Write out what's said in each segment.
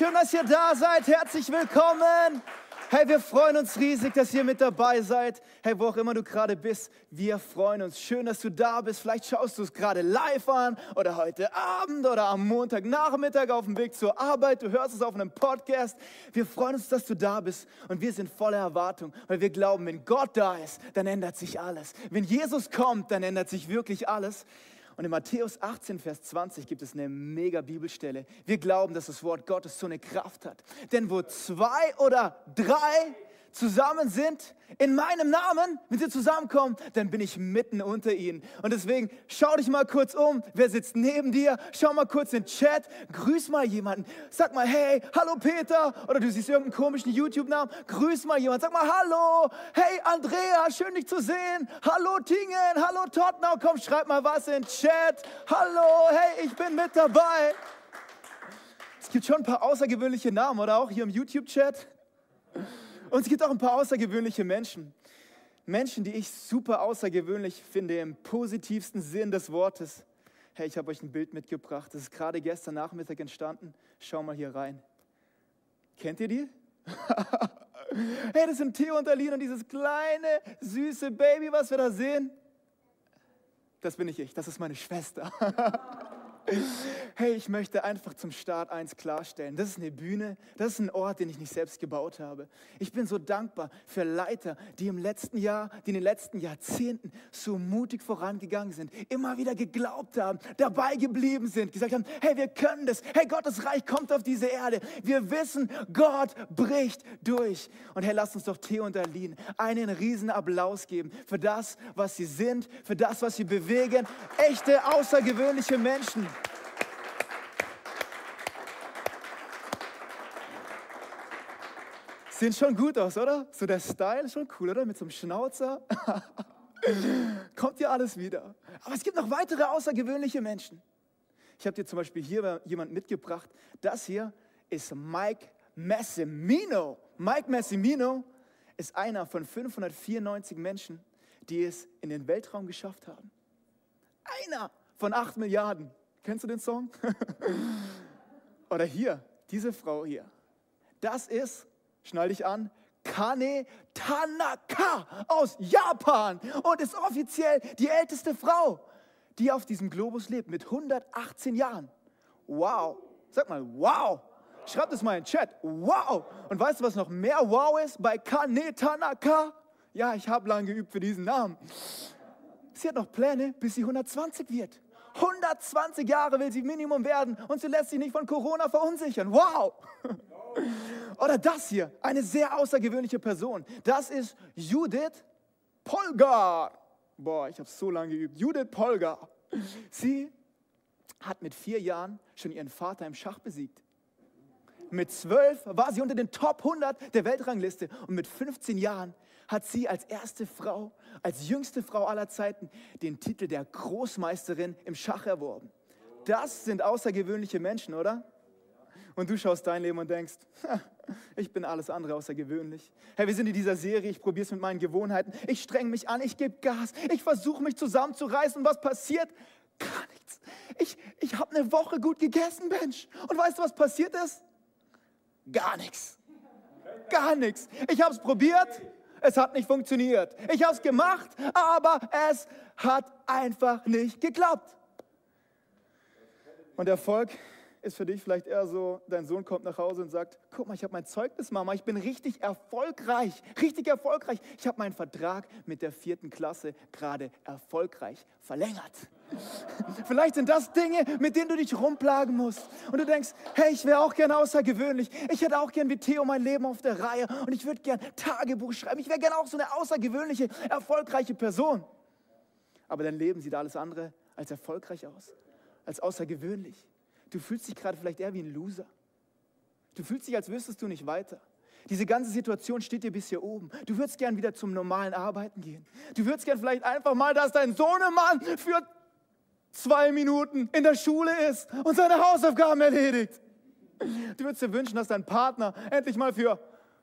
schön, dass ihr da seid. Herzlich willkommen. Hey, wir freuen uns riesig, dass ihr mit dabei seid. Hey, wo auch immer du gerade bist, wir freuen uns. Schön, dass du da bist. Vielleicht schaust du es gerade live an oder heute Abend oder am Montagnachmittag auf dem Weg zur Arbeit. Du hörst es auf einem Podcast. Wir freuen uns, dass du da bist und wir sind voller Erwartung, weil wir glauben, wenn Gott da ist, dann ändert sich alles. Wenn Jesus kommt, dann ändert sich wirklich alles. Und in Matthäus 18, Vers 20 gibt es eine mega Bibelstelle. Wir glauben, dass das Wort Gottes so eine Kraft hat. Denn wo zwei oder drei zusammen sind, in meinem Namen, wenn sie zusammenkommen, dann bin ich mitten unter ihnen. Und deswegen schau dich mal kurz um, wer sitzt neben dir, schau mal kurz in den Chat, grüß mal jemanden, sag mal, hey, hallo Peter, oder du siehst irgendeinen komischen YouTube-Namen, grüß mal jemanden, sag mal, hallo, hey Andrea, schön dich zu sehen, hallo Tingen, hallo Tottenau, komm, schreib mal was in den Chat, hallo, hey, ich bin mit dabei. Es gibt schon ein paar außergewöhnliche Namen, oder auch hier im YouTube-Chat. Und es gibt auch ein paar außergewöhnliche Menschen. Menschen, die ich super außergewöhnlich finde im positivsten Sinn des Wortes. Hey, ich habe euch ein Bild mitgebracht. Das ist gerade gestern Nachmittag entstanden. Schau mal hier rein. Kennt ihr die? hey, das sind Theo und Aline und dieses kleine, süße Baby, was wir da sehen. Das bin ich ich, das ist meine Schwester. Hey, ich möchte einfach zum Start eins klarstellen. Das ist eine Bühne, das ist ein Ort, den ich nicht selbst gebaut habe. Ich bin so dankbar für Leiter, die im letzten Jahr, die in den letzten Jahrzehnten so mutig vorangegangen sind, immer wieder geglaubt haben, dabei geblieben sind, gesagt haben, hey, wir können das. Hey, Gottes Reich kommt auf diese Erde. Wir wissen, Gott bricht durch. Und hey, lasst uns doch Theo und Aline einen riesen Applaus geben für das, was sie sind, für das, was sie bewegen. Echte, außergewöhnliche Menschen. Sehen schon gut aus, oder? So der Style schon cool, oder? Mit so einem Schnauzer. Kommt dir alles wieder. Aber es gibt noch weitere außergewöhnliche Menschen. Ich habe dir zum Beispiel hier jemand mitgebracht. Das hier ist Mike Massimino. Mike Massimino ist einer von 594 Menschen, die es in den Weltraum geschafft haben. Einer von 8 Milliarden. Kennst du den Song? Oder hier, diese Frau hier. Das ist schnall dich an, Kane Tanaka aus Japan und ist offiziell die älteste Frau, die auf diesem Globus lebt mit 118 Jahren. Wow. Sag mal, wow. Schreib das mal in den Chat. Wow. Und weißt du, was noch mehr wow ist bei Kane Tanaka? Ja, ich habe lange geübt für diesen Namen. Sie hat noch Pläne, bis sie 120 wird. 120 Jahre will sie Minimum werden und sie lässt sich nicht von Corona verunsichern. Wow! Oder das hier, eine sehr außergewöhnliche Person. Das ist Judith Polgar. Boah, ich habe so lange geübt. Judith Polgar. Sie hat mit vier Jahren schon ihren Vater im Schach besiegt. Mit zwölf war sie unter den Top 100 der Weltrangliste und mit 15 Jahren hat sie als erste Frau, als jüngste Frau aller Zeiten den Titel der Großmeisterin im Schach erworben. Das sind außergewöhnliche Menschen, oder? Und du schaust dein Leben und denkst, ich bin alles andere außergewöhnlich. Hey, wir sind in dieser Serie, ich probiere es mit meinen Gewohnheiten. Ich streng mich an, ich gebe Gas, ich versuche mich zusammenzureißen. Was passiert? Gar nichts. Ich, ich habe eine Woche gut gegessen, Mensch. Und weißt du, was passiert ist? Gar nichts. Gar nichts. Ich habe es probiert, es hat nicht funktioniert. Ich habe es gemacht, aber es hat einfach nicht geklappt. Und Erfolg ist für dich vielleicht eher so, dein Sohn kommt nach Hause und sagt, guck mal, ich habe mein Zeugnis, Mama, ich bin richtig erfolgreich, richtig erfolgreich. Ich habe meinen Vertrag mit der vierten Klasse gerade erfolgreich verlängert. Vielleicht sind das Dinge, mit denen du dich rumplagen musst. Und du denkst, hey, ich wäre auch gern außergewöhnlich. Ich hätte auch gern wie Theo mein Leben auf der Reihe. Und ich würde gern Tagebuch schreiben. Ich wäre gern auch so eine außergewöhnliche, erfolgreiche Person. Aber dein Leben sieht alles andere als erfolgreich aus, als außergewöhnlich. Du fühlst dich gerade vielleicht eher wie ein Loser. Du fühlst dich, als wüsstest du nicht weiter. Diese ganze Situation steht dir bis hier oben. Du würdest gern wieder zum normalen Arbeiten gehen. Du würdest gern vielleicht einfach mal, dass dein Sohnemann für zwei Minuten in der Schule ist und seine Hausaufgaben erledigt. Du würdest dir wünschen, dass dein Partner endlich mal für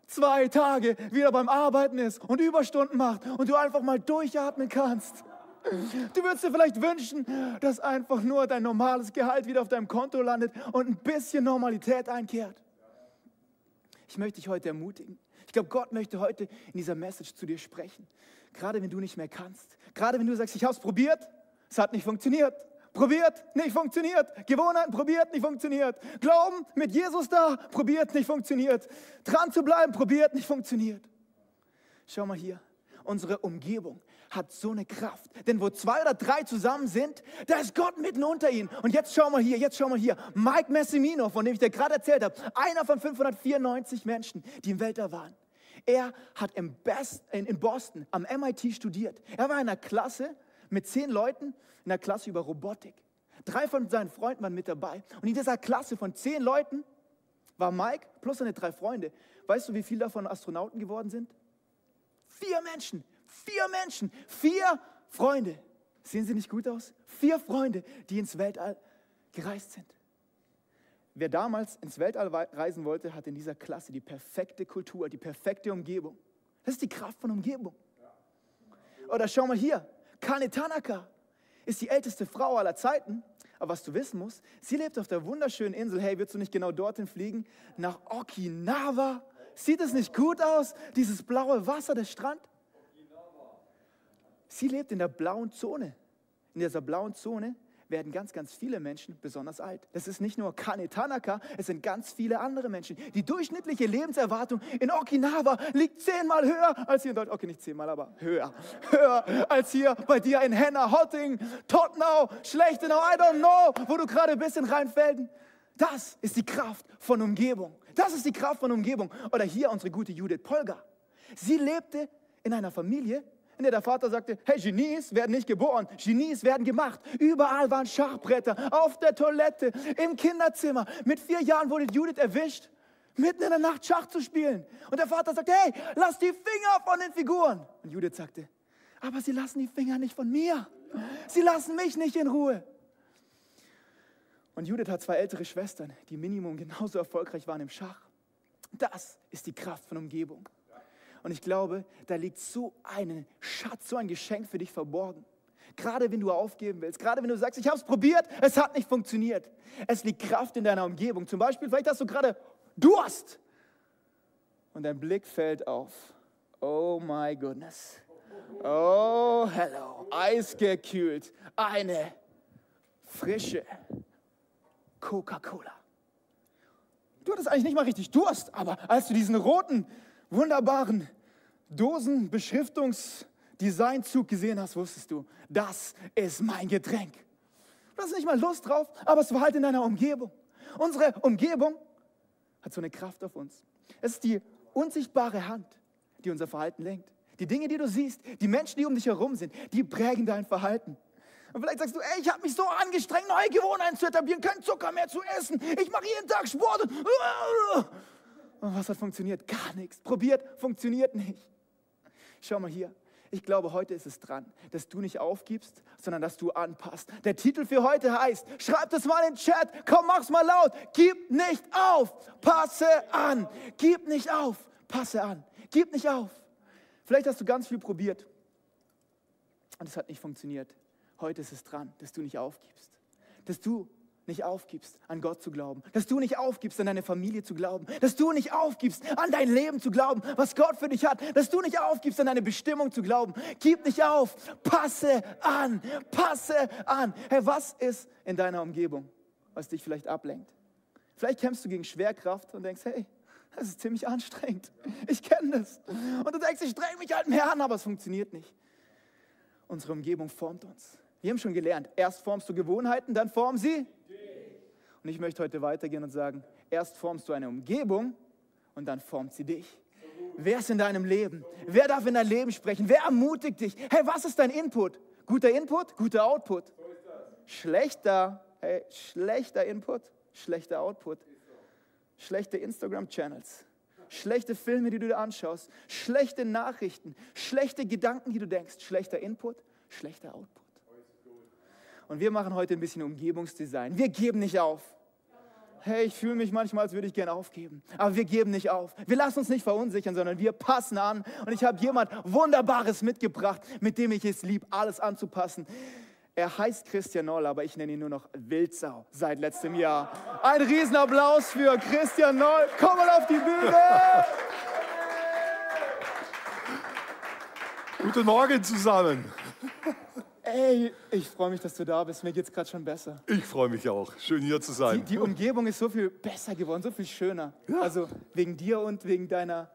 zwei Tage wieder beim Arbeiten ist und Überstunden macht und du einfach mal durchatmen kannst. Du würdest dir vielleicht wünschen, dass einfach nur dein normales Gehalt wieder auf deinem Konto landet und ein bisschen Normalität einkehrt. Ich möchte dich heute ermutigen. Ich glaube, Gott möchte heute in dieser Message zu dir sprechen. Gerade wenn du nicht mehr kannst. Gerade wenn du sagst, ich habe es probiert, es hat nicht funktioniert. Probiert, nicht funktioniert. Gewohnheiten, probiert, nicht funktioniert. Glauben mit Jesus da, probiert, nicht funktioniert. Dran zu bleiben, probiert, nicht funktioniert. Schau mal hier, unsere Umgebung hat so eine Kraft. Denn wo zwei oder drei zusammen sind, da ist Gott mitten unter ihnen. Und jetzt schau mal hier, jetzt schau mal hier. Mike Messimino, von dem ich dir gerade erzählt habe, einer von 594 Menschen, die im Weltall waren. Er hat im Best, in Boston am MIT studiert. Er war in einer Klasse mit zehn Leuten, in einer Klasse über Robotik. Drei von seinen Freunden waren mit dabei. Und in dieser Klasse von zehn Leuten war Mike plus seine drei Freunde. Weißt du, wie viele davon Astronauten geworden sind? Vier Menschen. Vier Menschen. Vier Freunde. Sehen sie nicht gut aus? Vier Freunde, die ins Weltall gereist sind. Wer damals ins Weltall reisen wollte, hat in dieser Klasse die perfekte Kultur, die perfekte Umgebung. Das ist die Kraft von Umgebung. Oder schau mal hier, Kane Tanaka ist die älteste Frau aller Zeiten. Aber was du wissen musst, sie lebt auf der wunderschönen Insel. Hey, willst du nicht genau dorthin fliegen? Nach Okinawa. Sieht es nicht gut aus? Dieses blaue Wasser, der Strand? Sie lebt in der blauen Zone. In dieser blauen Zone werden ganz, ganz viele Menschen besonders alt. Das ist nicht nur Kane Tanaka, es sind ganz viele andere Menschen. Die durchschnittliche Lebenserwartung in Okinawa liegt zehnmal höher als hier in Deutschland. Okay, nicht zehnmal, aber höher. Höher als hier bei dir in Henna, Hotting, Tottenau, Schlechtenau, I don't know, wo du gerade bist in Rheinfelden. Das ist die Kraft von Umgebung. Das ist die Kraft von Umgebung. Oder hier unsere gute Judith Polgar. Sie lebte in einer Familie, in der der Vater sagte, hey, Genies werden nicht geboren, Genies werden gemacht. Überall waren Schachbretter, auf der Toilette, im Kinderzimmer. Mit vier Jahren wurde Judith erwischt, mitten in der Nacht Schach zu spielen. Und der Vater sagte, hey, lass die Finger von den Figuren. Und Judith sagte, aber sie lassen die Finger nicht von mir. Sie lassen mich nicht in Ruhe. Und Judith hat zwei ältere Schwestern, die Minimum genauso erfolgreich waren im Schach. Das ist die Kraft von Umgebung. Und ich glaube, da liegt so ein Schatz, so ein Geschenk für dich verborgen. Gerade wenn du aufgeben willst, gerade wenn du sagst, ich habe es probiert, es hat nicht funktioniert. Es liegt Kraft in deiner Umgebung. Zum Beispiel, vielleicht hast du gerade Durst und dein Blick fällt auf. Oh my goodness. Oh, hello. Eisgekühlt. Eine frische Coca-Cola. Du hattest eigentlich nicht mal richtig Durst, aber als du diesen roten, wunderbaren Dosenbeschriftungsdesignzug gesehen hast, wusstest du, das ist mein Getränk. Du hast nicht mal Lust drauf, aber es war halt in deiner Umgebung. Unsere Umgebung hat so eine Kraft auf uns. Es ist die unsichtbare Hand, die unser Verhalten lenkt. Die Dinge, die du siehst, die Menschen, die um dich herum sind, die prägen dein Verhalten. Und vielleicht sagst du, ey, ich habe mich so angestrengt, neue Gewohnheiten zu etablieren, kein Zucker mehr zu essen. Ich mache jeden Tag Sport. Und, und was hat funktioniert? Gar nichts. Probiert, funktioniert nicht. Schau mal hier. Ich glaube, heute ist es dran, dass du nicht aufgibst, sondern dass du anpasst. Der Titel für heute heißt, schreib das mal in den Chat, komm, mach's mal laut. Gib nicht auf, passe an. Gib nicht auf, passe an. Gib nicht auf. Vielleicht hast du ganz viel probiert und es hat nicht funktioniert. Heute ist es dran, dass du nicht aufgibst. Dass du nicht aufgibst, an Gott zu glauben, dass du nicht aufgibst, an deine Familie zu glauben, dass du nicht aufgibst, an dein Leben zu glauben, was Gott für dich hat, dass du nicht aufgibst, an deine Bestimmung zu glauben. Gib nicht auf, passe an, passe an. Hey, was ist in deiner Umgebung, was dich vielleicht ablenkt? Vielleicht kämpfst du gegen Schwerkraft und denkst, hey, das ist ziemlich anstrengend. Ich kenne das. Und du denkst, ich streng mich halt mehr an, aber es funktioniert nicht. Unsere Umgebung formt uns. Wir haben schon gelernt, erst formst du Gewohnheiten, dann formen sie und ich möchte heute weitergehen und sagen, erst formst du eine Umgebung und dann formt sie dich. Wer ist in deinem Leben? Wer darf in dein Leben sprechen? Wer ermutigt dich? Hey, was ist dein Input? Guter Input, guter Output. Schlechter, hey, schlechter Input, schlechter Output. Schlechte Instagram-Channels, schlechte Filme, die du dir anschaust, schlechte Nachrichten, schlechte Gedanken, die du denkst, schlechter Input, schlechter Output. Und wir machen heute ein bisschen Umgebungsdesign. Wir geben nicht auf hey, ich fühle mich manchmal, als würde ich gerne aufgeben. Aber wir geben nicht auf. Wir lassen uns nicht verunsichern, sondern wir passen an. Und ich habe jemand Wunderbares mitgebracht, mit dem ich es lieb, alles anzupassen. Er heißt Christian Noll, aber ich nenne ihn nur noch Wildsau seit letztem Jahr. Ein Riesenapplaus für Christian Noll. Komm mal auf die Bühne! Guten Morgen zusammen. Ey, ich freue mich, dass du da bist. Mir geht's gerade schon besser. Ich freue mich auch. Schön hier zu sein. Die, die Umgebung ist so viel besser geworden, so viel schöner. Ja. Also wegen dir und wegen deiner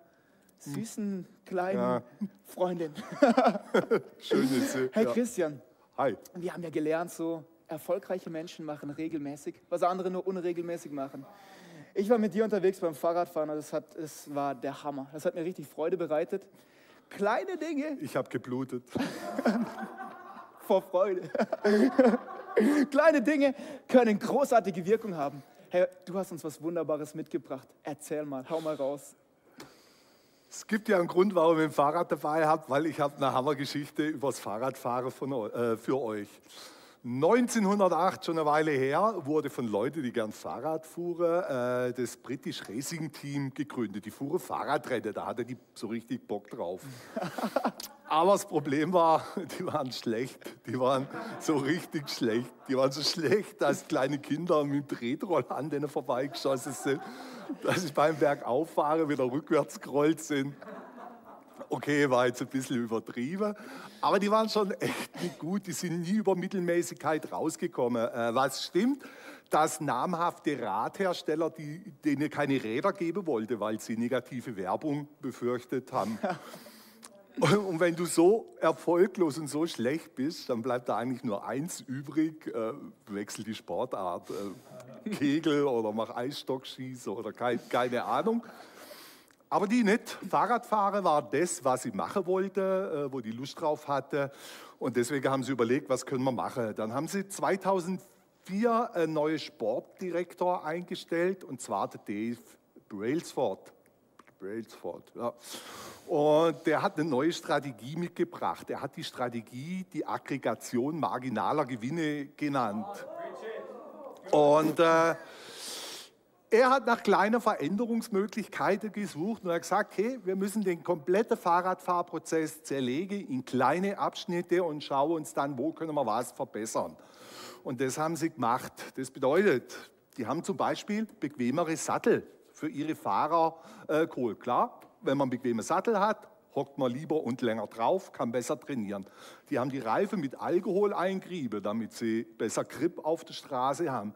süßen kleinen Ja. Freundin. Schön jetzt. Hey ja. Christian, Hi. wir haben ja gelernt, so erfolgreiche Menschen machen regelmäßig, was andere nur unregelmäßig machen. Ich war mit dir unterwegs beim Fahrradfahren und das, hat, das war der Hammer. Das hat mir richtig Freude bereitet. Kleine Dinge Ich habe geblutet. vor Freude. Kleine Dinge können großartige Wirkung haben. Hey, du hast uns was Wunderbares mitgebracht. Erzähl mal, hau mal raus. Es gibt ja einen Grund, warum ihr ein Fahrrad dabei habt, weil ich habe eine Hammergeschichte über das Fahrradfahren von, äh, für euch. 1908, schon eine Weile her, wurde von Leuten, die gern Fahrrad fuhren, äh, das British Racing Team gegründet. Die fuhren Fahrradrennen, da hatte die so richtig Bock drauf. Aber das Problem war, die waren schlecht. Die waren so richtig schlecht. Die waren so schlecht, dass kleine Kinder mit dem Tretroller an denen vorbeigeschossen sind, dass ich beim Bergauffahren wieder rückwärts gerollt sind. Okay, war jetzt ein bisschen übertrieben, aber die waren schon echt nicht gut. Die sind nie über Mittelmäßigkeit rausgekommen. Äh, was stimmt, dass namhafte Radhersteller die, denen keine Räder geben wollten, weil sie negative Werbung befürchtet haben. Und wenn du so erfolglos und so schlecht bist, dann bleibt da eigentlich nur eins übrig, äh, wechsel die Sportart, äh, Kegel oder mach Eisstockschießen oder kein, keine Ahnung. Aber die nicht. Fahrradfahren war das, was sie machen wollte, äh, wo die Lust drauf hatte. Und deswegen haben sie überlegt, was können wir machen. Dann haben sie 2004 einen neuen Sportdirektor eingestellt, und zwar Dave Brailsford. Brailsford, ja. Und der hat eine neue Strategie mitgebracht. Er hat die Strategie die Aggregation marginaler Gewinne genannt. Und äh, er hat nach kleinen Veränderungsmöglichkeiten gesucht und hat gesagt, hey, wir müssen den kompletten Fahrradfahrprozess zerlegen in kleine Abschnitte und schauen uns dann, wo können wir was verbessern. Und das haben sie gemacht. Das bedeutet, die haben zum Beispiel bequemere Sattel für ihre Fahrer äh, geholt. Klar, wenn man einen bequemen Sattel hat, hockt man lieber und länger drauf, kann besser trainieren. Die haben die Reifen mit Alkohol eingerieben, damit sie besser Grip auf der Straße haben.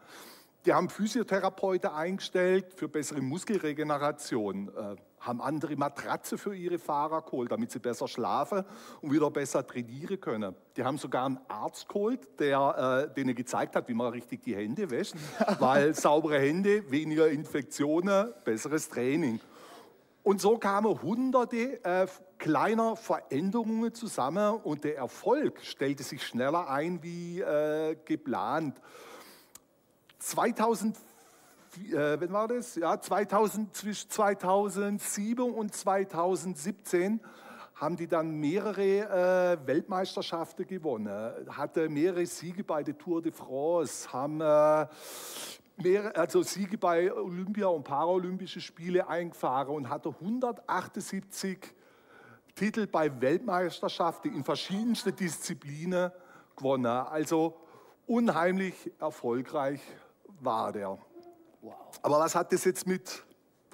Die haben Physiotherapeuten eingestellt für bessere Muskelregeneration, äh, haben andere Matratze für ihre Fahrer geholt, damit sie besser schlafen und wieder besser trainieren können. Die haben sogar einen Arzt geholt, der äh, denen gezeigt hat, wie man richtig die Hände wäscht, weil saubere Hände, weniger Infektionen, besseres Training. Und so kamen hunderte äh, kleiner Veränderungen zusammen und der Erfolg stellte sich schneller ein wie äh, geplant. 2000, äh, wann war das? Ja, 2000, zwischen 2007 und 2017 haben die dann mehrere äh, Weltmeisterschaften gewonnen, hatte mehrere Siege bei der Tour de France, haben äh, mehrere, also Siege bei Olympia und Paralympische Spiele eingefahren und hatte 178 Titel bei Weltmeisterschaften in verschiedensten Disziplinen gewonnen. Also unheimlich erfolgreich war der. Aber was hat das jetzt mit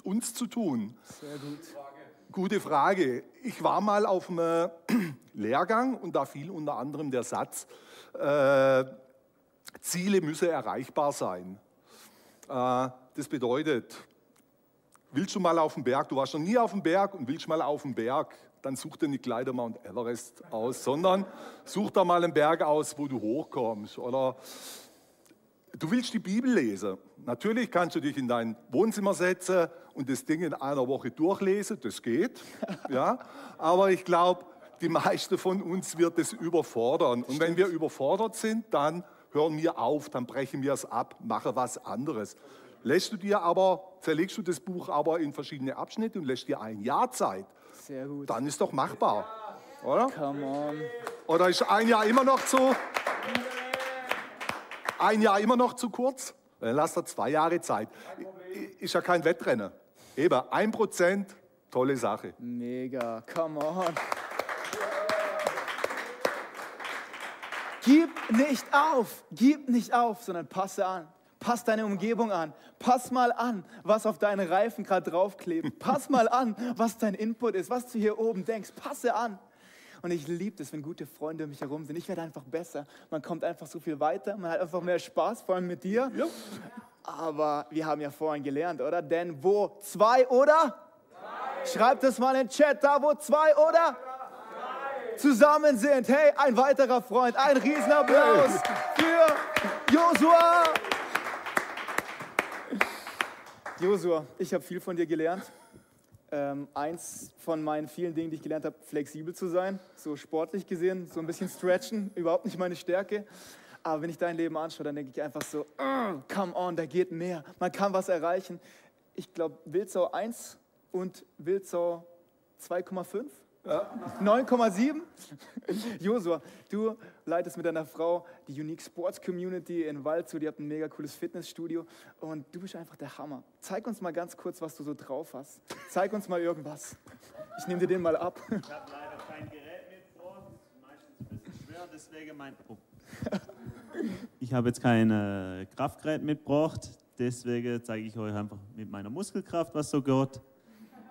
uns zu tun? Sehr gut. Gute Frage. Ich war mal auf einem Lehrgang und da fiel unter anderem der Satz, äh, Ziele müssen erreichbar sein. Äh, das bedeutet, willst du mal auf den Berg, du warst noch nie auf dem Berg und willst mal auf den Berg, dann such dir nicht gleich den Mount Everest aus, sondern such da mal einen Berg aus, wo du hochkommst. Oder du willst die Bibel lesen. Natürlich kannst du dich in dein Wohnzimmer setzen und das Ding in einer Woche durchlesen, das geht. Ja? Aber ich glaube, die meisten von uns wird es überfordern. Und wenn wir überfordert sind, dann hören wir auf, dann brechen wir es ab, machen was anderes. Lässt du dir aber, zerlegst du das Buch aber in verschiedene Abschnitte und lässt dir ein Jahr Zeit, Sehr gut. dann ist doch machbar, oder? Come on. Oder ist ein Jahr immer noch zu, ein Jahr immer noch zu kurz? Dann lasst er zwei Jahre Zeit. Ist ja kein Wettrennen. Eben, ein Prozent, tolle Sache. Mega. Come on. Gib nicht auf, gib nicht auf, sondern passe an. Pass deine Umgebung an. Pass mal an, was auf deinen Reifen gerade draufklebt. Pass mal an, was dein Input ist, was du hier oben denkst. Passe an. Und ich liebe es, wenn gute Freunde um mich herum sind. Ich werde einfach besser. Man kommt einfach so viel weiter. Man hat einfach mehr Spaß, vor allem mit dir. Ja. Aber wir haben ja vorhin gelernt, oder? Denn wo zwei oder? Drei. Schreibt es mal in den Chat, da wo zwei oder? Drei. Zusammen sind. Hey, ein weiterer Freund. Ein Riesenapplaus für Josua. Josua, ich habe viel von dir gelernt. Ähm, eins von meinen vielen Dingen, die ich gelernt habe, flexibel zu sein, so sportlich gesehen, so ein bisschen stretchen, überhaupt nicht meine Stärke. Aber wenn ich dein Leben anschaue, dann denke ich einfach so, oh, come on, da geht mehr. Man kann was erreichen. Ich glaube, Wildsau 1 und Wildsau 2,5 9,7? Josua, du leitest mit deiner Frau die Unique Sports Community in Waldshut. Ihr habt ein mega cooles Fitnessstudio und du bist einfach der Hammer. Zeig uns mal ganz kurz, was du so drauf hast. Zeig uns mal irgendwas. Ich nehme dir den mal ab. Ich habe leider kein Gerät mitgebracht. Meistens ein bisschen schwer, deswegen mein. Oh. Ich habe jetzt kein äh, Kraftgerät mitgebracht, deswegen zeige ich euch einfach mit meiner Muskelkraft, was so geht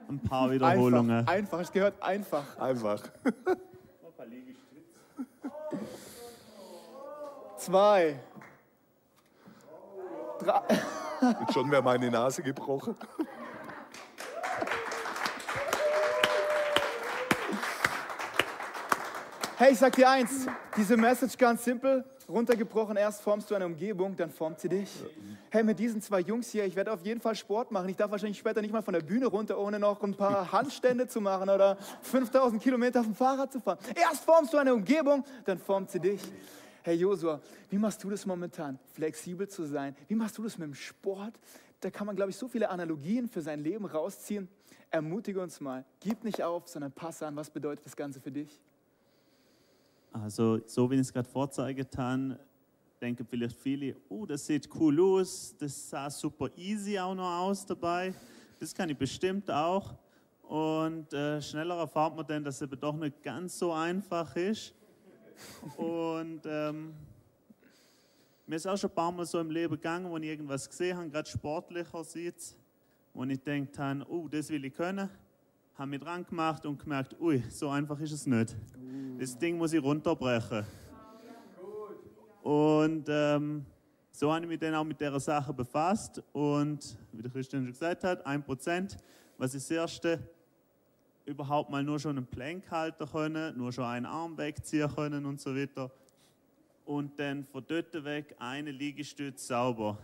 ein paar Wiederholungen. Einfach, einfach. es gehört einfach. Einfach. Zwei. Drei. Und schon wäre meine Nase gebrochen. Hey, ich sag dir eins, diese Message ganz simpel, runtergebrochen, erst formst du eine Umgebung, dann formt sie dich. Hey, mit diesen zwei Jungs hier, ich werde auf jeden Fall Sport machen. Ich darf wahrscheinlich später nicht mal von der Bühne runter, ohne noch ein paar Handstände zu machen oder 5000 Kilometer auf dem Fahrrad zu fahren. Erst formst du eine Umgebung, dann formt sie dich. Hey Josua, wie machst du das momentan? Flexibel zu sein. Wie machst du das mit dem Sport? Da kann man, glaube ich, so viele Analogien für sein Leben rausziehen. Ermutige uns mal. Gib nicht auf, sondern passe an. Was bedeutet das Ganze für dich? Also, so wie ich es gerade vorzeige, dann denken vielleicht viele, oh, das sieht cool aus, das sah super easy auch noch aus dabei. Das kann ich bestimmt auch. Und äh, schneller erfahrt man dann, dass es aber doch nicht ganz so einfach ist. Und ähm, mir ist auch schon ein paar Mal so im Leben gegangen, wo ich irgendwas gesehen habe, gerade sportlicher sieht, wo ich denkt habe, oh, das will ich können habe mich dran gemacht und gemerkt, ui, so einfach ist es nicht. Das Ding muss ich runterbrechen. Und ähm, so habe ich mich dann auch mit dieser Sache befasst und, wie der Christian schon gesagt hat, ein Prozent, was ist das Erste, überhaupt mal nur schon einen Plank halten können, nur schon einen Arm wegziehen können und so weiter. Und dann von dort weg eine Liegestütze sauber.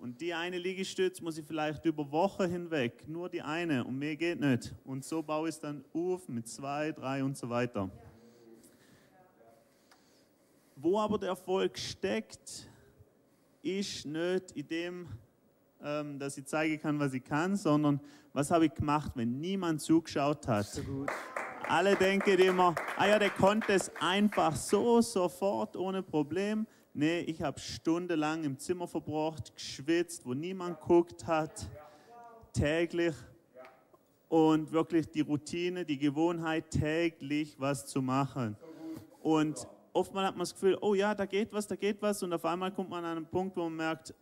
Und die eine Liegestütze muss ich vielleicht über Wochen hinweg, nur die eine und mehr geht nicht. Und so baue ich es dann auf mit zwei, drei und so weiter. Wo aber der Erfolg steckt, ist nicht in dem, ähm, dass ich zeigen kann, was ich kann, sondern was habe ich gemacht, wenn niemand zugeschaut hat. So Alle denken immer, ah ja, der konnte es einfach so, sofort, ohne Problem. Nee, ich habe stundenlang im Zimmer verbracht, geschwitzt, wo niemand guckt hat, täglich. Und wirklich die Routine, die Gewohnheit, täglich was zu machen. Und oftmals hat man das Gefühl, oh ja, da geht was, da geht was. Und auf einmal kommt man an einen Punkt, wo man merkt,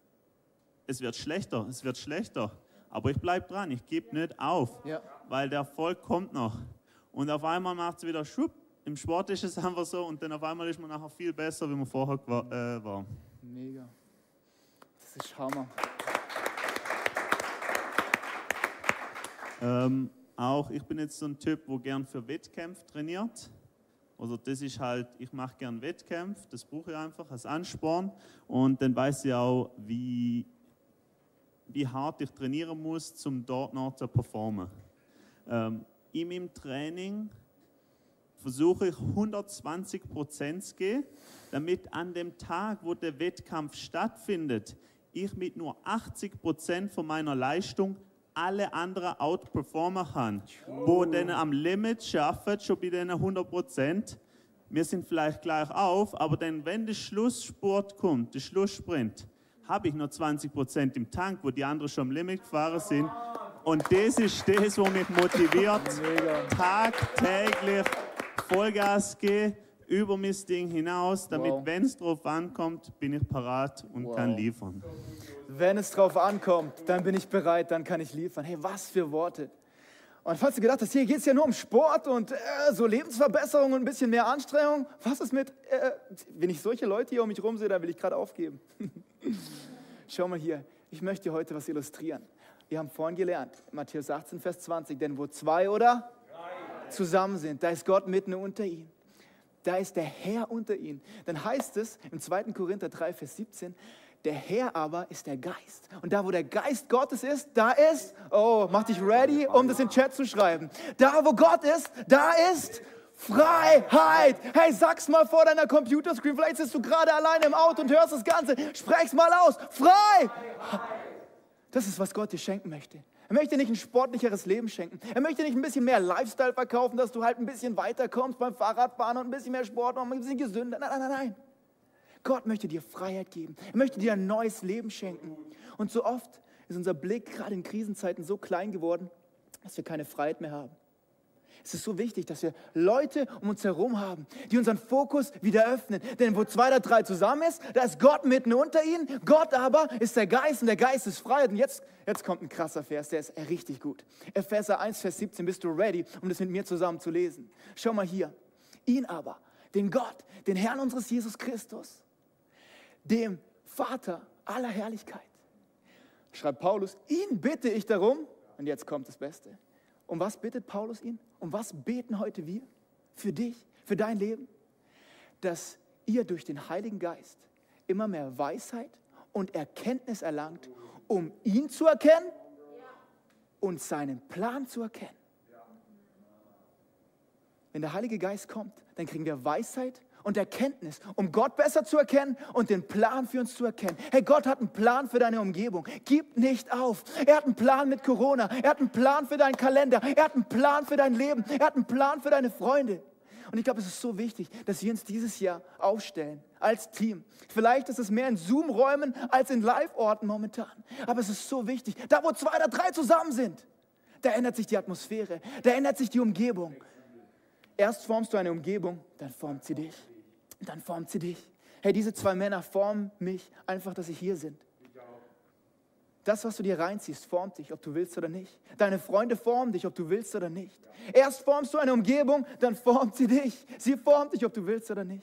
es wird schlechter, es wird schlechter. Aber ich bleibe dran, ich gebe nicht auf, ja. weil der Erfolg kommt noch. Und auf einmal macht es wieder schwupp, im Sport ist es einfach so und dann auf einmal ist man nachher viel besser, wie man vorher äh, war. Mega. Das ist Hammer. Ähm, auch ich bin jetzt so ein Typ, wo gern für Wettkämpfe trainiert. Also das ist halt, ich mache gern Wettkämpfe, das brauche ich einfach als Ansporn und dann weiß ich auch, wie, wie hart ich trainieren muss, um dort noch zu performen. Ähm, in meinem Training versuche ich 120 Prozent zu gehen, damit an dem Tag, wo der Wettkampf stattfindet, ich mit nur 80 Prozent von meiner Leistung alle anderen outperformen kann. Wo dann am Limit schaffen, schon bei den 100 Prozent. Wir sind vielleicht gleich auf, aber dann, wenn der Schlusssport kommt, der Schlusssprint, habe ich noch 20 Prozent im Tank, wo die anderen schon am Limit gefahren sind. Und das ist das, was mich motiviert, tagtäglich Vollgas gehe, über mein Ding hinaus, damit, Wow. wenn es drauf ankommt, bin ich parat und Wow. kann liefern. Wenn es drauf ankommt, dann bin ich bereit, dann kann ich liefern. Hey, was für Worte. Und falls du gedacht hast, hier geht es ja nur um Sport und äh, so Lebensverbesserung und ein bisschen mehr Anstrengung, was ist mit, äh, wenn ich solche Leute hier um mich rum sehe, dann will ich gerade aufgeben. Schau mal hier, ich möchte dir heute was illustrieren. Wir haben vorhin gelernt, Matthäus 18, Vers 20, denn wo zwei oder zusammen sind, da ist Gott mitten unter ihnen. Da ist der Herr unter ihnen. Dann heißt es im 2. Korinther 3, Vers 17, der Herr aber ist der Geist. Und da, wo der Geist Gottes ist, da ist, oh, mach dich ready, um das in den Chat zu schreiben. Da, wo Gott ist, da ist Freiheit. Hey, sag's mal vor deiner Computerscreen. Vielleicht sitzt du gerade alleine im Auto und hörst das Ganze. Sprech's mal aus. Frei! Das ist, was Gott dir schenken möchte. Er möchte nicht ein sportlicheres Leben schenken. Er möchte nicht ein bisschen mehr Lifestyle verkaufen, dass du halt ein bisschen weiterkommst beim Fahrradfahren und ein bisschen mehr Sport und ein bisschen gesünder. Nein, nein, nein, nein. Gott möchte dir Freiheit geben. Er möchte dir ein neues Leben schenken. Und so oft ist unser Blick gerade in Krisenzeiten so klein geworden, dass wir keine Freiheit mehr haben. Es ist so wichtig, dass wir Leute um uns herum haben, die unseren Fokus wieder öffnen. Denn wo zwei oder drei zusammen ist, da ist Gott mitten unter ihnen. Gott aber ist der Geist und der Geist ist Freiheit. Und jetzt, jetzt kommt ein krasser Vers, der ist richtig gut. Epheser 1, Vers 17, bist du ready, um das mit mir zusammen zu lesen? Schau mal hier. Ihn aber, den Gott, den Herrn unseres Jesus Christus, dem Vater aller Herrlichkeit, schreibt Paulus, ihn bitte ich darum, und jetzt kommt das Beste. Um was bittet Paulus ihn? Um was beten heute wir? Für dich, für dein Leben? Dass ihr durch den Heiligen Geist immer mehr Weisheit und Erkenntnis erlangt, um ihn zu erkennen und seinen Plan zu erkennen. Wenn der Heilige Geist kommt, dann kriegen wir Weisheit und Erkenntnis, um Gott besser zu erkennen und den Plan für uns zu erkennen. Hey, Gott hat einen Plan für deine Umgebung. Gib nicht auf. Er hat einen Plan mit Corona. Er hat einen Plan für deinen Kalender. Er hat einen Plan für dein Leben. Er hat einen Plan für deine Freunde. Und ich glaube, es ist so wichtig, dass wir uns dieses Jahr aufstellen als Team. Vielleicht ist es mehr in Zoom-Räumen als in Live-Orten momentan. Aber es ist so wichtig. Da, wo zwei oder drei zusammen sind, da ändert sich die Atmosphäre. Da ändert sich die Umgebung. Erst formst du eine Umgebung, dann formt sie dich. Dann formt sie dich. Hey, diese zwei Männer formen mich einfach, dass sie hier sind. Das, was du dir reinziehst, formt dich, ob du willst oder nicht. Deine Freunde formen dich, ob du willst oder nicht. Erst formst du eine Umgebung, dann formt sie dich. Sie formt dich, ob du willst oder nicht.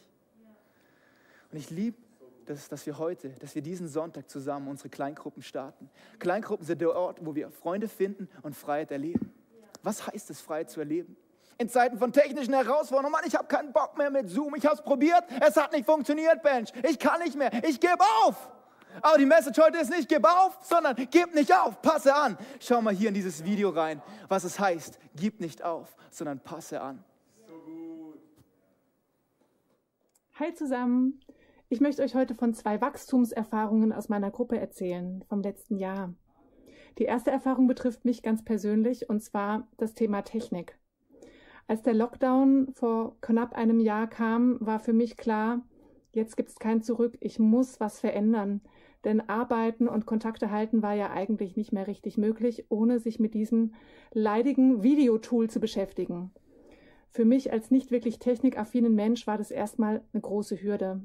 Und ich liebe das, dass wir heute, dass wir diesen Sonntag zusammen unsere Kleingruppen starten. Kleingruppen sind der Ort, wo wir Freunde finden und Freiheit erleben. Was heißt es, Freiheit zu erleben? In Zeiten von technischen Herausforderungen, Mann, ich habe keinen Bock mehr mit Zoom, ich habe es probiert, es hat nicht funktioniert, Bench, ich kann nicht mehr, ich gebe auf. Aber die Message heute ist nicht, gib auf, sondern gib nicht auf, passe an. Schau mal hier in dieses Video rein, was es heißt, gib nicht auf, sondern passe an. Hi zusammen! Ich möchte euch heute von zwei Wachstumserfahrungen aus meiner Gruppe erzählen, vom letzten Jahr. Die erste Erfahrung betrifft mich ganz persönlich und zwar das Thema Technik. Als der Lockdown vor knapp einem Jahr kam, war für mich klar, jetzt gibt es kein Zurück, ich muss was verändern. Denn Arbeiten und Kontakte halten war ja eigentlich nicht mehr richtig möglich, ohne sich mit diesem leidigen Videotool zu beschäftigen. Für mich als nicht wirklich technikaffinen Mensch war das erstmal eine große Hürde.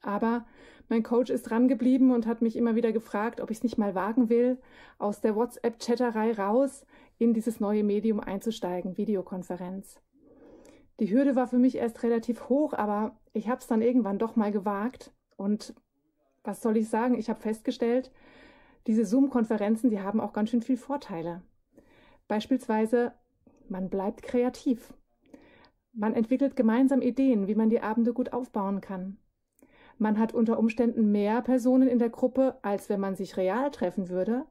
Aber mein Coach ist dran geblieben und hat mich immer wieder gefragt, ob ich es nicht mal wagen will, aus der WhatsApp-Chatterei raus in dieses neue Medium einzusteigen, Videokonferenz. Die Hürde war für mich erst relativ hoch, aber ich habe es dann irgendwann doch mal gewagt. Und was soll ich sagen? Ich habe festgestellt, diese Zoom-Konferenzen, die haben auch ganz schön viel Vorteile. Beispielsweise, man bleibt kreativ. Man entwickelt gemeinsam Ideen, wie man die Abende gut aufbauen kann. Man hat unter Umständen mehr Personen in der Gruppe, als wenn man sich real treffen würde,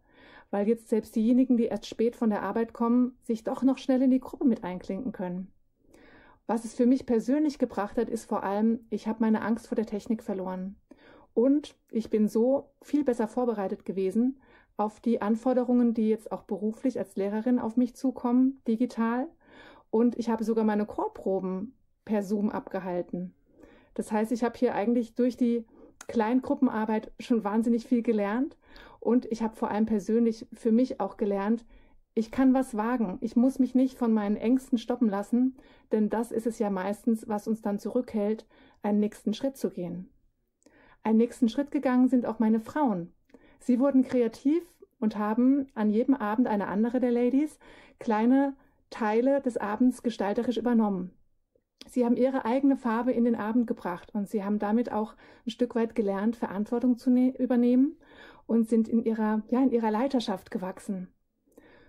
weil jetzt selbst diejenigen, die erst spät von der Arbeit kommen, sich doch noch schnell in die Gruppe mit einklinken können. Was es für mich persönlich gebracht hat, ist vor allem, ich habe meine Angst vor der Technik verloren. Und ich bin so viel besser vorbereitet gewesen auf die Anforderungen, die jetzt auch beruflich als Lehrerin auf mich zukommen, digital. Und ich habe sogar meine Chorproben per Zoom abgehalten. Das heißt, ich habe hier eigentlich durch die Kleingruppenarbeit schon wahnsinnig viel gelernt und ich habe vor allem persönlich für mich auch gelernt, Ich kann was wagen. Ich muss mich nicht von meinen Ängsten stoppen lassen, denn das ist es ja meistens, was uns dann zurückhält, einen nächsten Schritt zu gehen. Einen nächsten Schritt gegangen sind auch meine Frauen. Sie wurden kreativ und haben an jedem Abend eine andere der Ladies kleine Teile des Abends gestalterisch übernommen. Sie haben ihre eigene Farbe in den Abend gebracht und sie haben damit auch ein Stück weit gelernt, Verantwortung zu ne übernehmen und sind in ihrer, ja, in ihrer Leiterschaft gewachsen.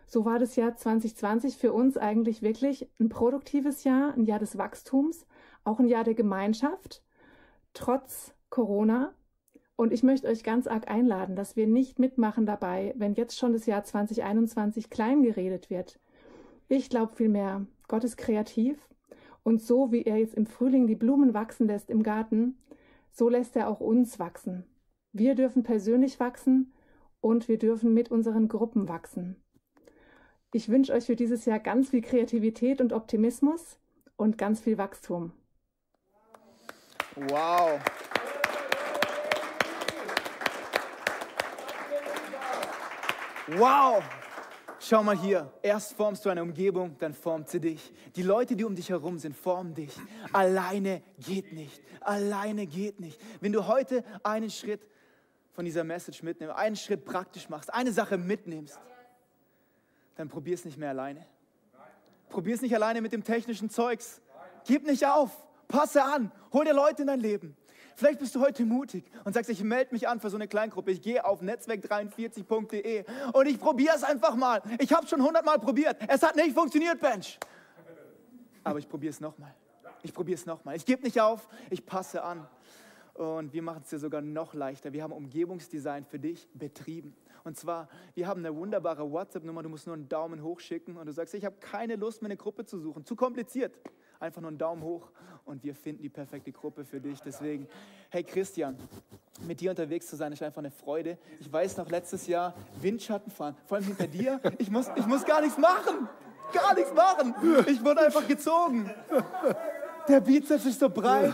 So war das Jahr 2020 für uns eigentlich wirklich ein produktives Jahr, ein Jahr des Wachstums, auch ein Jahr der Gemeinschaft, trotz Corona. Und ich möchte euch ganz arg einladen, dass wir nicht mitmachen dabei, wenn jetzt schon das Jahr 2021 klein geredet wird. Ich glaube vielmehr, Gott ist kreativ und so wie er jetzt im Frühling die Blumen wachsen lässt im Garten, so lässt er auch uns wachsen. Wir dürfen persönlich wachsen und wir dürfen mit unseren Gruppen wachsen. Ich wünsche euch für dieses Jahr ganz viel Kreativität und Optimismus und ganz viel Wachstum. Wow. Wow. Schau mal hier, erst formst du eine Umgebung, dann formt sie dich. Die Leute, die um dich herum sind, formen dich. Alleine geht nicht. Alleine geht nicht. Wenn du heute einen Schritt von dieser Message mitnimmst, einen Schritt praktisch machst, eine Sache mitnimmst, dann probier es nicht mehr alleine. Probier es nicht alleine mit dem technischen Zeugs. Gib nicht auf. Passe an. Hol dir Leute in dein Leben. Vielleicht bist du heute mutig und sagst, ich melde mich an für so eine Kleingruppe. Ich gehe auf netzwerk43.de und ich probiere es einfach mal. Ich habe schon hundertmal probiert. Es hat nicht funktioniert, Bench. Aber ich probiere es nochmal. Ich probiere es nochmal. Ich gebe nicht auf. Ich passe an. Und wir machen es dir sogar noch leichter. Wir haben Umgebungsdesign für dich betrieben. Und zwar, wir haben eine wunderbare WhatsApp-Nummer. Du musst nur einen Daumen hoch schicken und du sagst, ich habe keine Lust, mir eine Gruppe zu suchen. Zu kompliziert. Einfach nur einen Daumen hoch und wir finden die perfekte Gruppe für dich. Deswegen, hey Christian, mit dir unterwegs zu sein, ist einfach eine Freude. Ich weiß noch, letztes Jahr Windschatten fahren, vor allem hinter dir. Ich muss, ich muss gar nichts machen. Gar nichts machen. Ich wurde einfach gezogen. Der Bizeps ist so breit.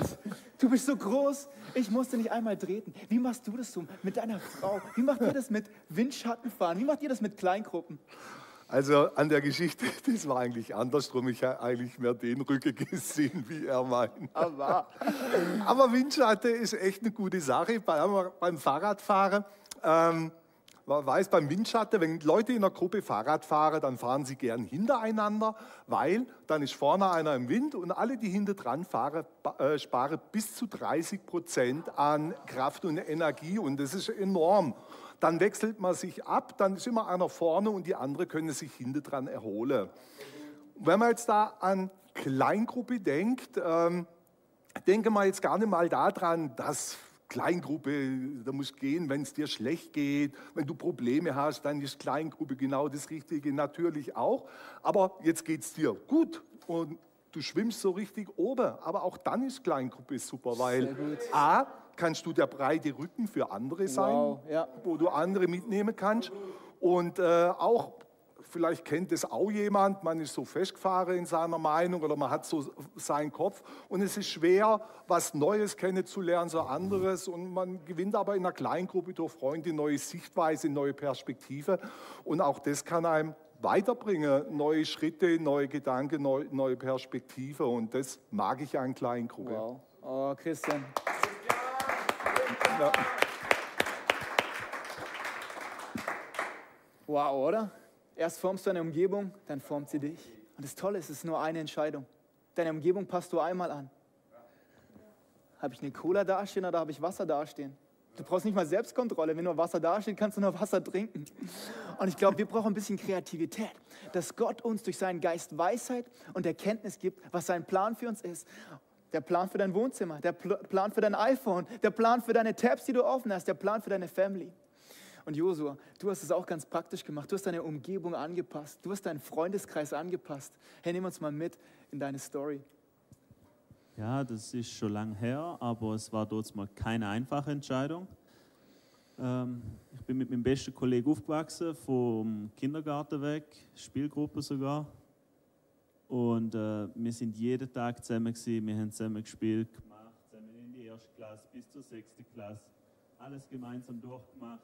Du bist so groß. Ich musste nicht einmal treten. Wie machst du das so mit deiner Frau? Wie macht ihr das mit Windschattenfahren? Wie macht ihr das mit Kleingruppen? Also an der Geschichte, das war eigentlich andersrum. Ich habe eigentlich mehr den Rücke gesehen, wie er meint. Aber, Aber Windschatten ist echt eine gute Sache beim, beim Fahrradfahren. Ähm, man weiß beim Windschatten, wenn Leute in einer Gruppe Fahrrad fahren, dann fahren sie gern hintereinander, weil dann ist vorne einer im Wind und alle, die hinter dran fahren, äh, sparen bis zu 30 Prozent an Kraft und Energie und das ist enorm. Dann wechselt man sich ab, dann ist immer einer vorne und die anderen können sich hinter dran erholen. Wenn man jetzt da an Kleingruppe denkt, ähm, denke mal jetzt gar nicht mal daran, dass Kleingruppe, da muss gehen, wenn es dir schlecht geht, wenn du Probleme hast, dann ist Kleingruppe genau das Richtige, natürlich auch. Aber jetzt geht es dir gut und du schwimmst so richtig oben. Aber auch dann ist Kleingruppe super, weil A, kannst du der breite Rücken für andere sein, wow, ja. wo du andere mitnehmen kannst. Und äh, auch vielleicht kennt es auch jemand, man ist so festgefahren in seiner Meinung oder man hat so seinen Kopf und es ist schwer, was Neues kennenzulernen, so anderes und man gewinnt aber in einer Kleingruppe durch Freunde neue Sichtweise, neue Perspektive und auch das kann einem weiterbringen, neue Schritte, neue Gedanken, neue, neue Perspektive und das mag ich an Kleingruppe. Wow. Oh, Christian. Ja. Wow, oder? Erst formst du eine Umgebung, dann formt sie dich. Und das Tolle ist, es ist nur eine Entscheidung. Deine Umgebung passt du einmal an. Habe ich eine Cola dastehen oder habe ich Wasser dastehen? Du brauchst nicht mal Selbstkontrolle. Wenn nur Wasser dasteht, kannst du nur Wasser trinken. Und ich glaube, wir brauchen ein bisschen Kreativität, dass Gott uns durch seinen Geist Weisheit und Erkenntnis gibt, was sein Plan für uns ist. Der Plan für dein Wohnzimmer, der Plan für dein iPhone, der Plan für deine Tabs, die du offen hast, der Plan für deine Family. Und Josua, du hast es auch ganz praktisch gemacht. Du hast deine Umgebung angepasst. Du hast deinen Freundeskreis angepasst. Hey, nimm uns mal mit in deine Story. Ja, das ist schon lange her, aber es war dort mal keine einfache Entscheidung. Ähm, ich bin mit meinem besten Kollegen aufgewachsen, vom Kindergarten weg, Spielgruppe sogar. Und äh, wir sind jeden Tag zusammen gewesen, wir haben zusammen gespielt, gemacht, zusammen in die erste Klasse bis zur sechsten Klasse, alles gemeinsam durchgemacht.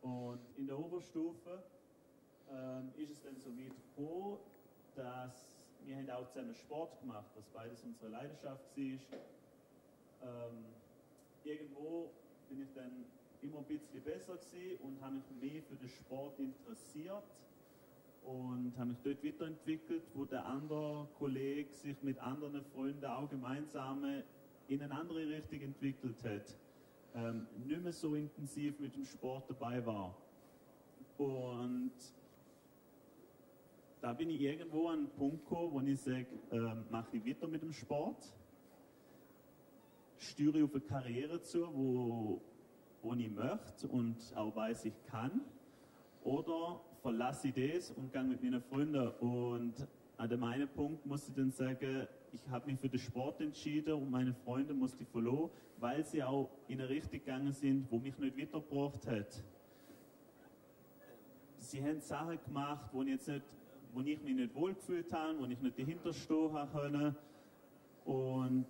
Und in der Oberstufe ähm, ist es dann so weit gekommen, dass wir haben auch zusammen Sport gemacht, was beides unsere Leidenschaft war. Ähm, irgendwo bin ich dann immer ein bisschen besser und habe mich mehr für den Sport interessiert und habe mich dort weiterentwickelt, wo der andere Kollege sich mit anderen Freunden auch gemeinsam in eine andere Richtung entwickelt hat. Ähm, nicht mehr so intensiv mit dem Sport dabei war. Und da bin ich irgendwo an einen Punkt gekommen, wo ich sage, äh, mache ich weiter mit dem Sport, steuere auf eine Karriere zu, wo, wo ich möchte und auch weiß, ich kann, oder verlasse ich das und gehe mit meinen Freunden. Und an dem einen Punkt muss ich dann sagen, ich habe mich für den Sport entschieden und meine Freunde musste ich verloren, weil sie auch in eine Richtung gegangen sind, wo mich nicht weitergebracht hat. Sie haben Sachen gemacht, wo ich, jetzt nicht, wo ich mich nicht wohlgefühlt habe, wo ich nicht dahinter stehen konnte. Und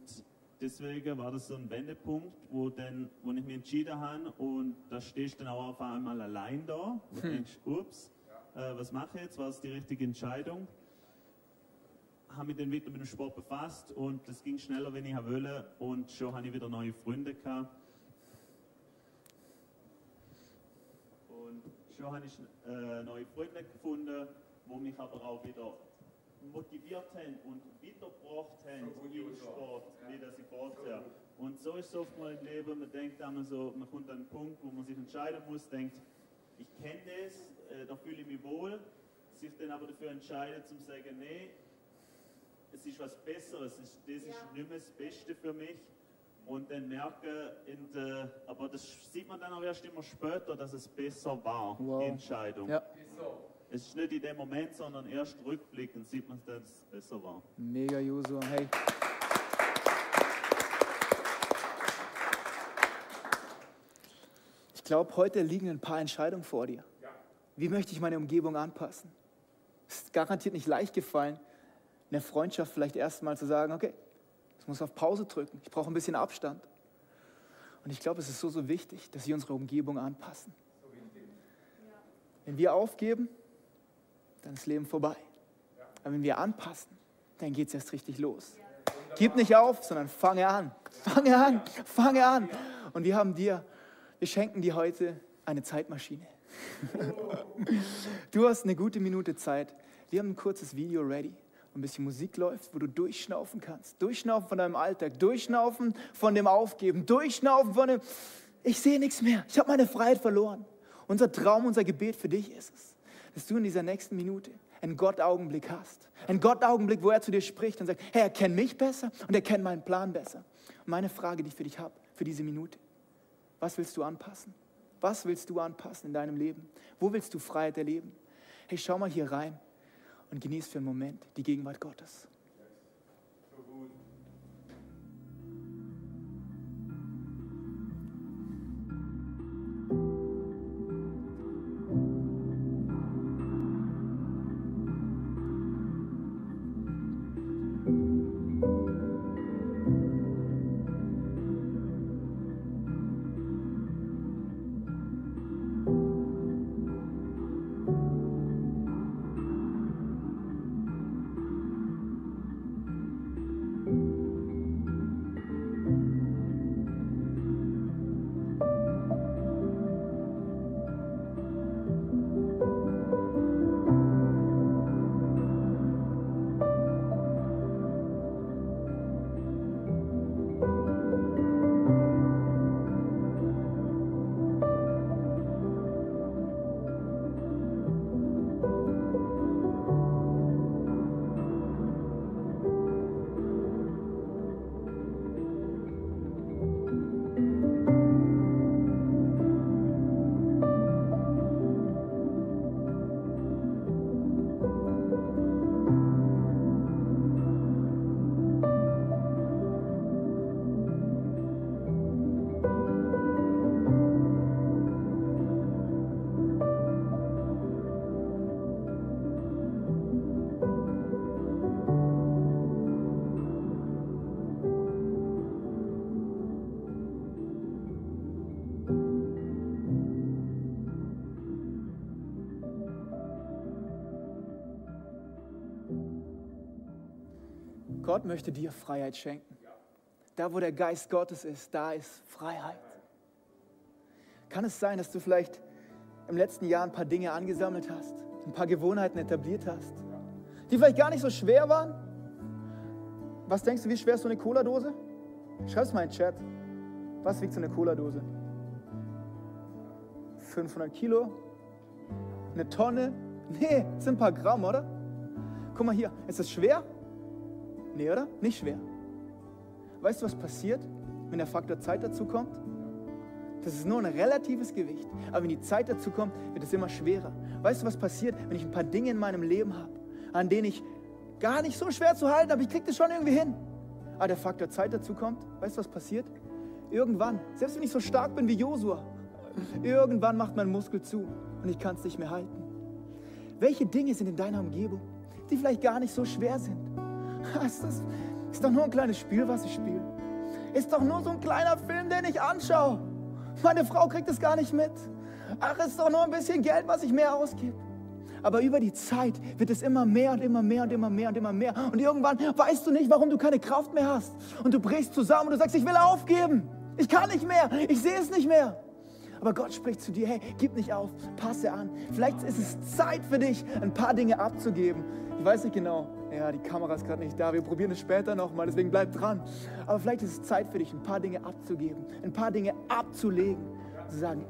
deswegen war das so ein Wendepunkt, wo, dann, wo ich mich entschieden habe und da stehst du dann auch auf einmal allein da und hm. denkst, ups, äh, was mache ich jetzt, war es die richtige Entscheidung? Habe mich dann wieder mit dem Sport befasst und es ging schneller, wenn ich wollte und schon habe ich wieder neue Freunde gehabt. Und schon habe ich äh, neue Freunde gefunden, wo mich aber auch wieder motiviert haben und weitergebracht haben im Sport, wie das ich vorher. Und so ist es oft mal im Leben, man denkt einmal so, man kommt an einen Punkt, wo man sich entscheiden muss, denkt, ich kenne das, äh, da fühle ich mich wohl, sich dann aber dafür entscheidet, zu sagen, nee, es ist was Besseres, das ist ja. nicht mehr das Beste für mich. Und dann merke, der, aber das sieht man dann auch erst immer später, dass es besser war, wow. die Entscheidung. Ja. Es ist nicht in dem Moment, sondern erst rückblickend sieht man, dass es besser war. Mega, Josu. Hey. Ich glaube, heute liegen ein paar Entscheidungen vor dir. Wie möchte ich meine Umgebung anpassen? Es ist garantiert nicht leicht gefallen, in der Freundschaft vielleicht erstmal zu sagen, okay, ich muss auf Pause drücken, ich brauche ein bisschen Abstand. Und ich glaube, es ist so, so wichtig, dass wir unsere Umgebung anpassen. Wenn wir aufgeben, dann ist Leben vorbei. Aber wenn wir anpassen, dann geht es erst richtig los. Gib nicht auf, sondern fange an. Fange an, fange an. Und wir haben dir, wir schenken dir heute eine Zeitmaschine. Du hast eine gute Minute Zeit. Wir haben ein kurzes Video ready. Ein bisschen Musik läuft, wo du durchschnaufen kannst. Durchschnaufen von deinem Alltag, durchschnaufen von dem Aufgeben, durchschnaufen von dem, ich sehe nichts mehr, ich habe meine Freiheit verloren. Unser Traum, unser Gebet für dich ist es, dass du in dieser nächsten Minute einen Gott-Augenblick hast. Einen Gott-Augenblick, wo er zu dir spricht und sagt, hey, er kennt mich besser und er kennt meinen Plan besser. Und meine Frage, die ich für dich habe, für diese Minute, was willst du anpassen? Was willst du anpassen in deinem Leben? Wo willst du Freiheit erleben? Hey, schau mal hier rein und genieß für einen Moment die Gegenwart Gottes. Gott möchte dir Freiheit schenken. Da, wo der Geist Gottes ist, da ist Freiheit. Kann es sein, dass du vielleicht im letzten Jahr ein paar Dinge angesammelt hast, ein paar Gewohnheiten etabliert hast, die vielleicht gar nicht so schwer waren? Was denkst du, wie schwer ist so eine Cola-Dose? Schreib es mal in den Chat. Was wiegt so eine Cola-Dose? 500 Kilo? Eine Tonne? Nee, sind ein paar Gramm, oder? Guck mal hier, ist das schwer? Nee, oder? Nicht schwer. Weißt du, was passiert, wenn der Faktor Zeit dazu kommt? Das ist nur ein relatives Gewicht. Aber wenn die Zeit dazu kommt, wird es immer schwerer. Weißt du, was passiert, wenn ich ein paar Dinge in meinem Leben habe, an denen ich gar nicht so schwer zu halten habe, ich kriege das schon irgendwie hin. Aber der Faktor Zeit dazu kommt, weißt du, was passiert? Irgendwann, selbst wenn ich so stark bin wie Josua, irgendwann macht mein Muskel zu und ich kann es nicht mehr halten. Welche Dinge sind in deiner Umgebung, die vielleicht gar nicht so schwer sind? Ist, das, ist doch nur ein kleines Spiel, was ich spiele. Ist doch nur so ein kleiner Film, den ich anschaue. Meine Frau kriegt es gar nicht mit. Ach, ist doch nur ein bisschen Geld, was ich mehr ausgebe. Aber über die Zeit wird es immer mehr und immer mehr und immer mehr und immer mehr. Und irgendwann weißt du nicht, warum du keine Kraft mehr hast. Und du brichst zusammen und du sagst, ich will aufgeben. Ich kann nicht mehr. Ich sehe es nicht mehr. Aber Gott spricht zu dir, hey, gib nicht auf, passe an. Vielleicht ist es Zeit für dich, ein paar Dinge abzugeben. Ich weiß nicht genau. Ja, die Kamera ist gerade nicht da. Wir probieren es später nochmal, deswegen bleib dran. Aber vielleicht ist es Zeit für dich, ein paar Dinge abzugeben, ein paar Dinge abzulegen. Zu sagen,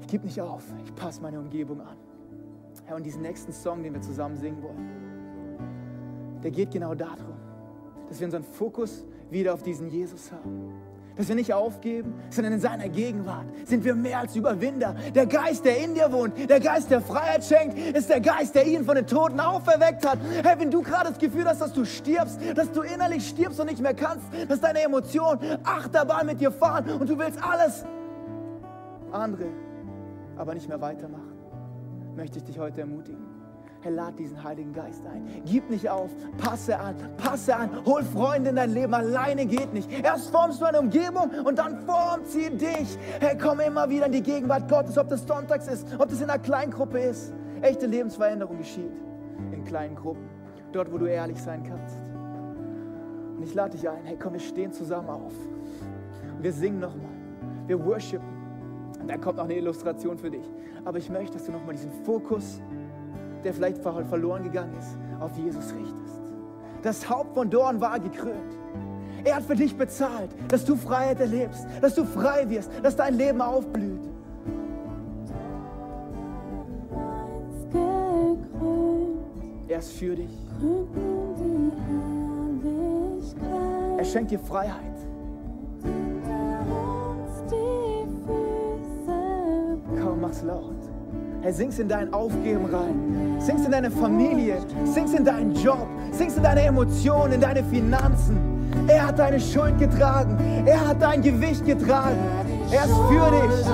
ich gebe nicht auf, ich passe meine Umgebung an. Ja, und diesen nächsten Song, den wir zusammen singen wollen, der geht genau darum, dass wir unseren Fokus wieder auf diesen Jesus haben dass wir nicht aufgeben, sondern in seiner Gegenwart sind wir mehr als Überwinder. Der Geist, der in dir wohnt, der Geist, der Freiheit schenkt, ist der Geist, der ihn von den Toten auferweckt hat. Hey, wenn du gerade das Gefühl hast, dass du stirbst, dass du innerlich stirbst und nicht mehr kannst, dass deine Emotionen Achterbahn mit dir fahren und du willst alles andere, aber nicht mehr weitermachen, möchte ich dich heute ermutigen. Herr, lad diesen Heiligen Geist ein. Gib nicht auf, passe an, passe an, hol Freunde in dein Leben. Alleine geht nicht. Erst formst du eine Umgebung und dann formt sie dich. Herr, komm immer wieder in die Gegenwart Gottes, ob das sonntags ist, ob das in einer Kleingruppe ist. Echte Lebensveränderung geschieht in kleinen Gruppen, dort, wo du ehrlich sein kannst. Und ich lade dich ein, hey, komm, wir stehen zusammen auf. Wir singen nochmal. Wir worshipen. Und dann kommt noch eine Illustration für dich. Aber ich möchte, dass du nochmal diesen Fokus der vielleicht verloren gegangen ist, auf Jesus richtest. Das Haupt von Dorn war gekrönt. Er hat für dich bezahlt, dass du Freiheit erlebst, dass du frei wirst, dass dein Leben aufblüht. Er ist für dich. Er schenkt dir Freiheit. Komm, mach's laut. Hey, sing's in dein Aufgeben rein. Sing's in deine Familie. Sing's in deinen Job. Sing's in deine Emotionen, in deine Finanzen. Er hat deine Schuld getragen. Er hat dein Gewicht getragen. Er ist für dich.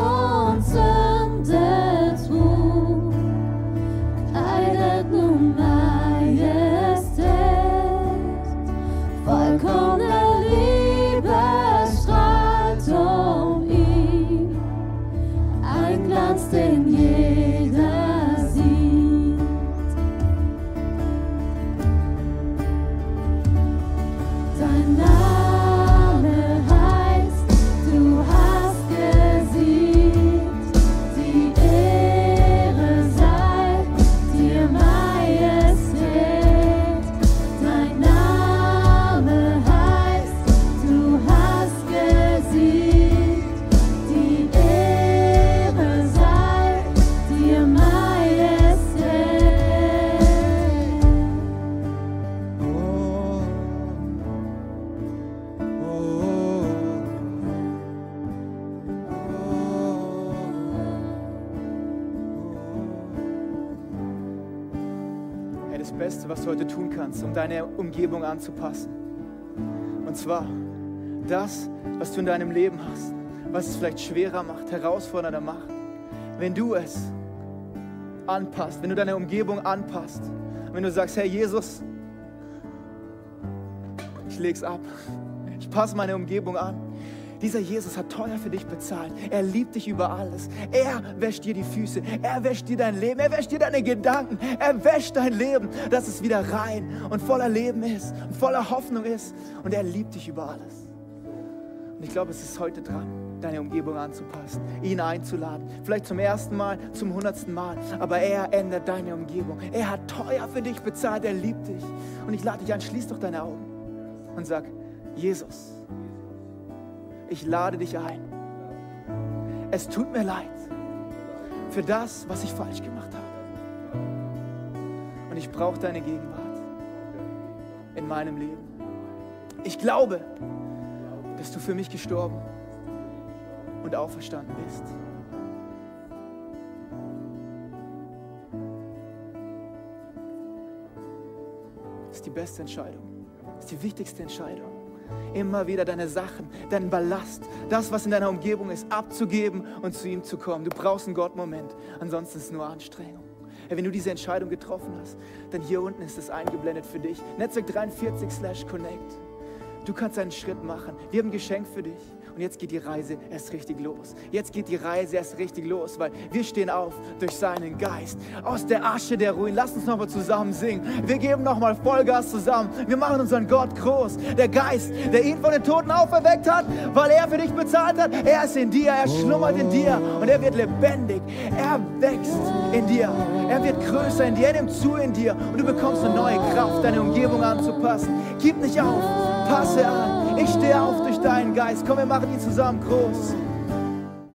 Deine Umgebung anzupassen. Und zwar das, was du in deinem Leben hast, was es vielleicht schwerer macht, herausfordernder macht. Wenn du es anpasst, wenn du deine Umgebung anpasst, wenn du sagst, Herr Jesus, ich leg's ab, ich passe meine Umgebung an. Dieser Jesus hat teuer für dich bezahlt. Er liebt dich über alles. Er wäscht dir die Füße. Er wäscht dir dein Leben. Er wäscht dir deine Gedanken. Er wäscht dein Leben, dass es wieder rein und voller Leben ist und voller Hoffnung ist. Und er liebt dich über alles. Und ich glaube, es ist heute dran, deine Umgebung anzupassen, ihn einzuladen. Vielleicht zum ersten Mal, zum hundertsten Mal. Aber er ändert deine Umgebung. Er hat teuer für dich bezahlt. Er liebt dich. Und ich lade dich an, schließ doch deine Augen und sag, Jesus, ich lade dich ein. Es tut mir leid für das, was ich falsch gemacht habe. Und ich brauche deine Gegenwart in meinem Leben. Ich glaube, dass du für mich gestorben und auferstanden bist. Das ist die beste Entscheidung. Das ist die wichtigste Entscheidung. Immer wieder deine Sachen, deinen Ballast, das, was in deiner Umgebung ist, abzugeben und zu ihm zu kommen. Du brauchst einen Gott-Moment, ansonsten ist es nur Anstrengung. Hey, wenn du diese Entscheidung getroffen hast, dann hier unten ist es eingeblendet für dich. Netzwerk 43 slash connect. Du kannst einen Schritt machen. Wir haben ein Geschenk für dich. Und jetzt geht die Reise erst richtig los. Jetzt geht die Reise erst richtig los, weil wir stehen auf durch seinen Geist. Aus der Asche der Ruin. Lass uns nochmal zusammen singen. Wir geben nochmal Vollgas zusammen. Wir machen unseren Gott groß. Der Geist, der ihn von den Toten auferweckt hat, weil er für dich bezahlt hat. Er ist in dir, er schlummert in dir und er wird lebendig. Er wächst in dir. Er wird größer in dir. Er nimmt zu in dir und du bekommst eine neue Kraft, deine Umgebung anzupassen. Gib nicht auf. Passe an. Ich stehe auf durch deinen Geist. Komm, wir machen ihn zusammen groß.